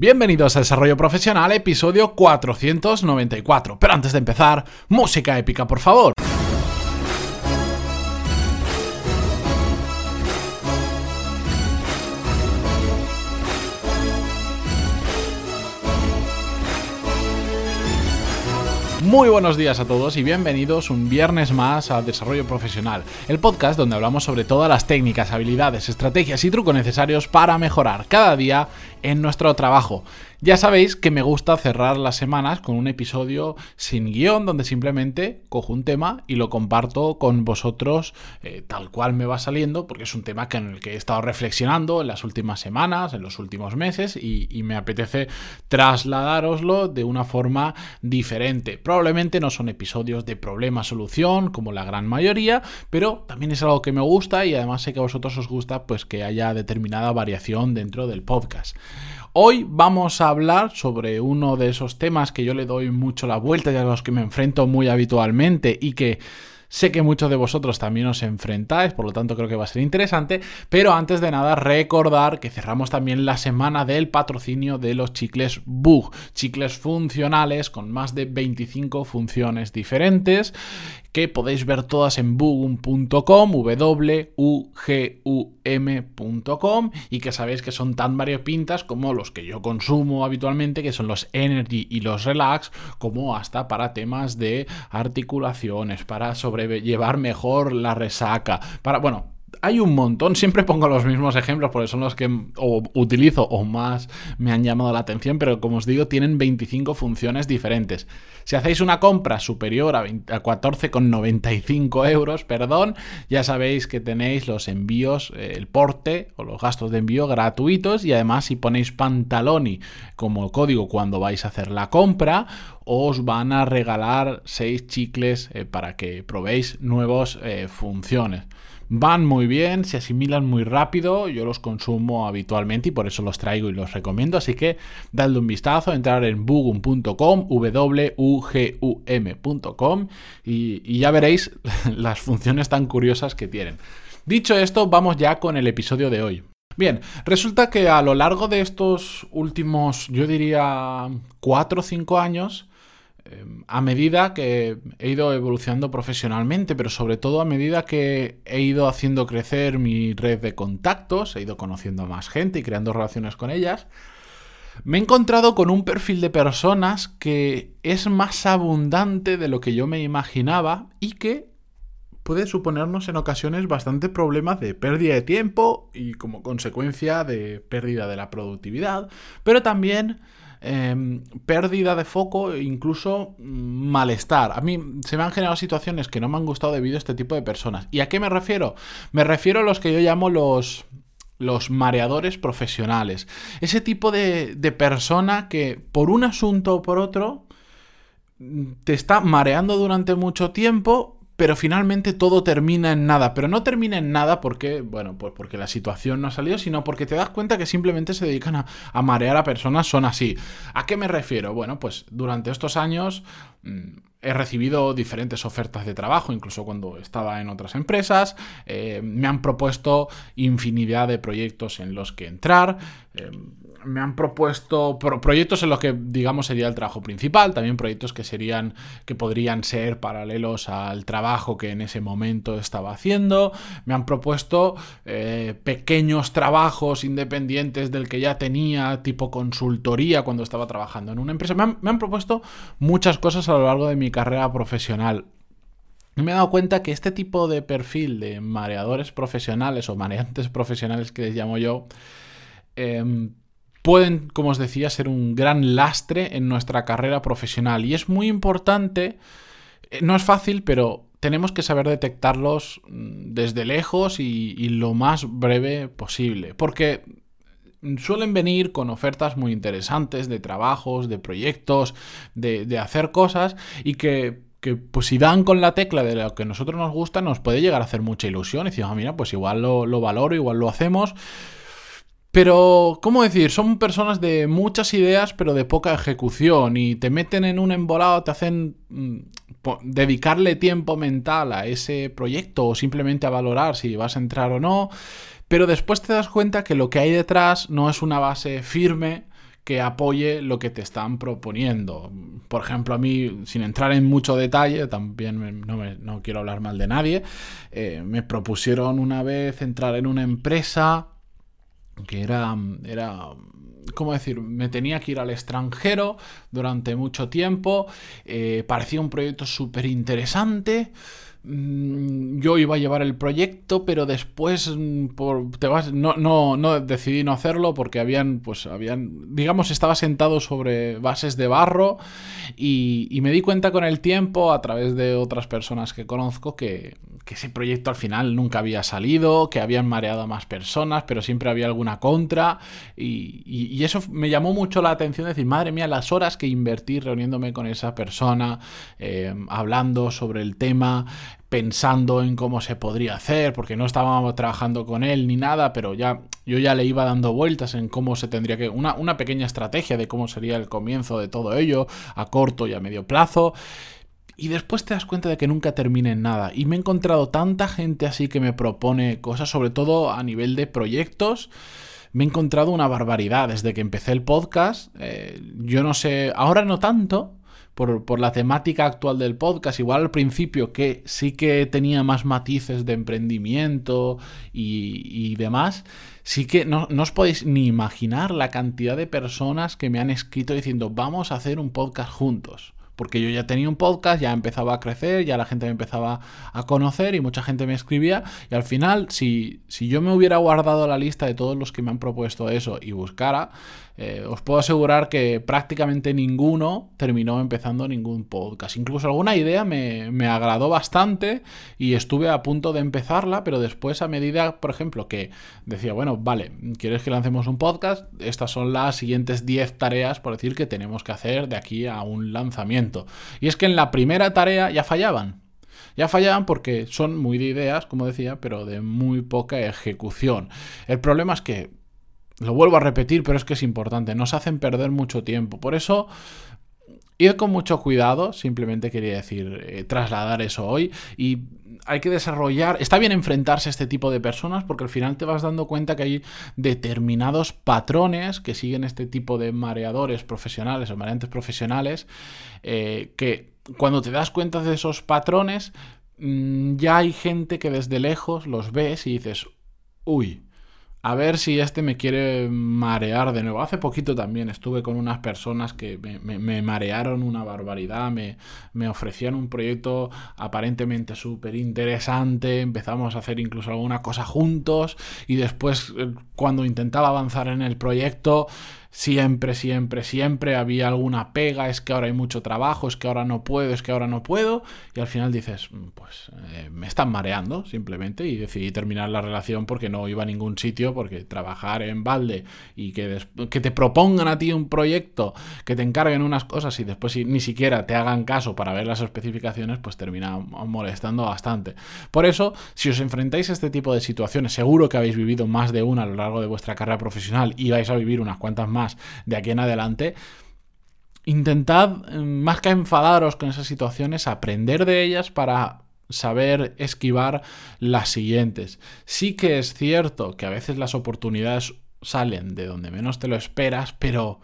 Bienvenidos a Desarrollo Profesional, episodio 494. Pero antes de empezar, música épica, por favor. Muy buenos días a todos y bienvenidos un viernes más a Desarrollo Profesional, el podcast donde hablamos sobre todas las técnicas, habilidades, estrategias y trucos necesarios para mejorar cada día en nuestro trabajo. Ya sabéis que me gusta cerrar las semanas con un episodio sin guion, donde simplemente cojo un tema y lo comparto con vosotros eh, tal cual me va saliendo, porque es un tema que en el que he estado reflexionando en las últimas semanas, en los últimos meses, y, y me apetece trasladároslo de una forma diferente. Probablemente no son episodios de problema-solución, como la gran mayoría, pero también es algo que me gusta y además sé que a vosotros os gusta pues que haya determinada variación dentro del podcast. Hoy vamos a hablar sobre uno de esos temas que yo le doy mucho la vuelta y a los que me enfrento muy habitualmente y que Sé que muchos de vosotros también os enfrentáis, por lo tanto creo que va a ser interesante, pero antes de nada recordar que cerramos también la semana del patrocinio de los chicles Bug, chicles funcionales con más de 25 funciones diferentes que podéis ver todas en bugum.com, w-u-g-u-m.com y que sabéis que son tan variopintas como los que yo consumo habitualmente, que son los Energy y los Relax, como hasta para temas de articulaciones, para sobrellevar mejor la resaca, para, bueno, hay un montón, siempre pongo los mismos ejemplos porque son los que utilizo o más me han llamado la atención, pero como os digo, tienen 25 funciones diferentes. Si hacéis una compra superior a, a 14,95 euros, perdón, ya sabéis que tenéis los envíos, eh, el porte o los gastos de envío gratuitos y además si ponéis pantaloni como código cuando vais a hacer la compra, os van a regalar 6 chicles eh, para que probéis nuevas eh, funciones. Van muy bien, se asimilan muy rápido, yo los consumo habitualmente y por eso los traigo y los recomiendo, así que dadle un vistazo, entrar en bugum.com, w-u-g-u-m.com y, y ya veréis las funciones tan curiosas que tienen. Dicho esto, vamos ya con el episodio de hoy. Bien, resulta que a lo largo de estos últimos, yo diría, 4 o 5 años, a medida que he ido evolucionando profesionalmente, pero sobre todo a medida que he ido haciendo crecer mi red de contactos, he ido conociendo a más gente y creando relaciones con ellas, me he encontrado con un perfil de personas que es más abundante de lo que yo me imaginaba y que puede suponernos en ocasiones bastante problemas de pérdida de tiempo y como consecuencia de pérdida de la productividad, pero también Em, pérdida de foco e incluso mm, malestar. A mí se me han generado situaciones que no me han gustado debido a este tipo de personas. ¿Y a qué me refiero? Me refiero a los que yo llamo los los mareadores profesionales. Ese tipo de, de persona que por un asunto o por otro mm, te está mareando durante mucho tiempo pero finalmente todo termina en nada. Pero no termina en nada porque, bueno, pues porque la situación no ha salido, sino porque te das cuenta que simplemente se dedican a, marear a personas, son así. ¿A qué me refiero? Bueno, pues durante estos años mm, he recibido diferentes ofertas de trabajo, incluso cuando estaba en otras empresas. Eh, me han propuesto infinidad de proyectos en los que entrar. Eh, me han propuesto proyectos en los que, digamos, sería el trabajo principal, también proyectos que serían, que podrían ser paralelos al trabajo que en ese momento estaba haciendo. Me han propuesto eh, pequeños trabajos independientes del que ya tenía, tipo consultoría cuando estaba trabajando en una empresa. Me han, me han propuesto muchas cosas a lo largo de mi carrera profesional. Y me he dado cuenta que este tipo de perfil de mareadores profesionales o mareantes profesionales que les llamo yo, eh, pueden, como os decía, ser un gran lastre en nuestra carrera profesional. Y es muy importante, eh, no es fácil, pero tenemos que saber detectarlos mm, desde lejos y, lo más breve posible. Porque suelen venir con ofertas muy interesantes de trabajos, de proyectos, de, hacer cosas y que que pues si dan con la tecla de lo que a nosotros nos gusta, nos puede llegar a hacer mucha ilusión. Y decimos, ah, mira, pues igual lo valoro, igual lo hacemos. Pero, ¿cómo decir? Son personas de muchas ideas, pero de poca ejecución. Y te meten en un embolado, te hacen mm, dedicarle tiempo mental a ese proyecto o simplemente a valorar si vas a entrar o no. Pero después te das cuenta que lo que hay detrás no es una base firme que apoye lo que te están proponiendo. Por ejemplo, a mí, sin entrar en mucho detalle, también no, quiero hablar mal de nadie, eh, me propusieron una vez entrar en una empresa que era, era ¿cómo decir? Me tenía que ir al extranjero durante mucho tiempo, eh, parecía un proyecto súper interesante. Mm, yo iba a llevar el proyecto, pero después mm, por, te vas, no, no, no decidí no hacerlo porque habían, pues habían, digamos, estaba sentado sobre bases de barro y, y me di cuenta con el tiempo, a través de otras personas que conozco, que, que ese proyecto al final nunca había salido, que habían mareado a más personas, pero siempre había alguna contra. Y, eso me llamó mucho la atención, decir, madre mía, las horas que invertí reuniéndome con esa persona, eh, hablando sobre el tema, pensando en cómo se podría hacer, porque no estábamos trabajando con él ni nada, pero ya yo ya le iba dando vueltas en cómo se tendría que una, una pequeña estrategia de cómo sería el comienzo de todo ello a corto y a medio plazo y después te das cuenta de que nunca termina en nada. Y me he encontrado tanta gente así que me propone cosas, sobre todo a nivel de proyectos. Me he encontrado una barbaridad desde que empecé el podcast. Eh, yo no sé, ahora no tanto, por, la temática actual del podcast. Igual al principio que sí que tenía más matices de emprendimiento y, y demás. Sí que no, no, os podéis ni imaginar la cantidad de personas que me han escrito diciendo vamos a hacer un podcast juntos porque yo ya tenía un podcast, ya empezaba a crecer, ya la gente me empezaba a conocer y mucha gente me escribía y al final si, si yo me hubiera guardado la lista de todos los que me han propuesto eso y buscara, eh, os puedo asegurar que prácticamente ninguno terminó empezando ningún podcast. Incluso alguna idea me, me, agradó bastante y estuve a punto de empezarla, pero después a medida, por ejemplo, que decía, bueno, vale, ¿quieres que lancemos un podcast? Estas son las siguientes 10 tareas, por decir, que tenemos que hacer de aquí a un lanzamiento. Y es que en la primera tarea ya fallaban. Ya fallaban porque son muy de ideas, como decía, pero de muy poca ejecución. El problema es que lo vuelvo a repetir, pero es que es importante. Nos hacen perder mucho tiempo. Por eso, ir con mucho cuidado. Simplemente quería decir, eh, trasladar eso hoy. Y hay que desarrollar. Está bien enfrentarse a este tipo de personas porque al final te vas dando cuenta que hay determinados patrones que siguen este tipo de mareadores profesionales o mareantes profesionales. Eh, que cuando te das cuenta de esos patrones, mm, ya hay gente que desde lejos los ves y dices, uy a ver si este me quiere marear de nuevo. Hace poquito también estuve con unas personas que me, marearon una barbaridad, me, me, ofrecían un proyecto aparentemente súper interesante, empezamos a hacer incluso alguna cosa juntos y después eh, cuando intentaba avanzar en el proyecto siempre, siempre, siempre había alguna pega, es que ahora hay mucho trabajo, es que ahora no puedo, es que ahora no puedo, y al final dices, mm, pues eh, me están mareando simplemente y decidí terminar la relación porque no iba a ningún sitio, porque trabajar en balde y que, que te propongan a ti un proyecto, que te encarguen unas cosas y después ni siquiera te hagan caso para ver las especificaciones, pues termina molestando bastante. Por eso, si os enfrentáis a este tipo de situaciones, seguro que habéis vivido más de una a lo largo de vuestra carrera profesional y vais a vivir unas cuantas más, de aquí en adelante, intentad, eh, más que enfadaros con esas situaciones, aprender de ellas para saber esquivar las siguientes. Sí que es cierto que a veces las oportunidades salen de donde menos te lo esperas, pero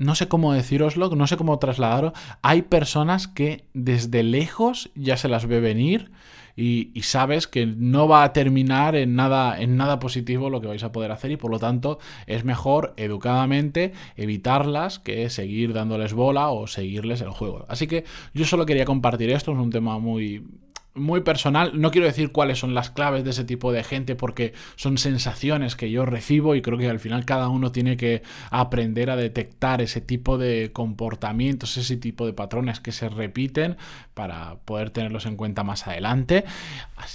no sé cómo deciroslo, no sé cómo trasladarlo. Hay personas que desde lejos ya se las ve venir y, sabes que no va a terminar en nada, en nada positivo lo que vais a poder hacer y por lo tanto es mejor educadamente evitarlas que seguir dándoles bola o seguirles el juego. Así que yo solo quería compartir esto, es un tema muy muy personal. No quiero decir cuáles son las claves de ese tipo de gente porque son sensaciones que yo recibo y creo que al final cada uno tiene que aprender a detectar ese tipo de comportamientos, ese tipo de patrones que se repiten para poder tenerlos en cuenta más adelante.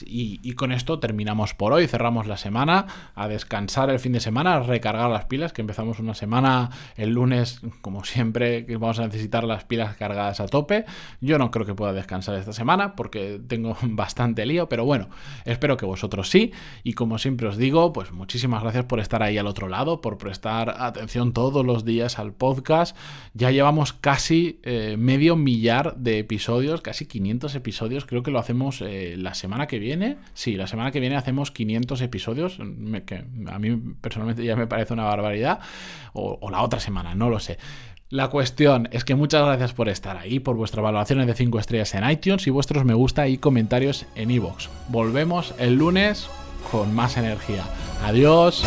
Y, con esto terminamos por hoy, cerramos la semana, a descansar el fin de semana, a recargar las pilas, que empezamos una semana el lunes, como siempre, que vamos a necesitar las pilas cargadas a tope. Yo no creo que pueda descansar esta semana porque tengo bastante lío, pero bueno, espero que vosotros sí. Y como siempre os digo, pues muchísimas gracias por estar ahí al otro lado, por prestar atención todos los días al podcast. Ya llevamos casi eh, medio millar de episodios, casi 500 episodios. Creo que lo hacemos eh, la semana que viene. Sí, la semana que viene hacemos 500 episodios, que a mí personalmente ya me parece una barbaridad. o la otra semana, no lo sé. La cuestión es que muchas gracias por estar ahí, por vuestras valoraciones de 5 estrellas en iTunes y vuestros me gusta y comentarios en iVoox. Volvemos el lunes con más energía. Adiós.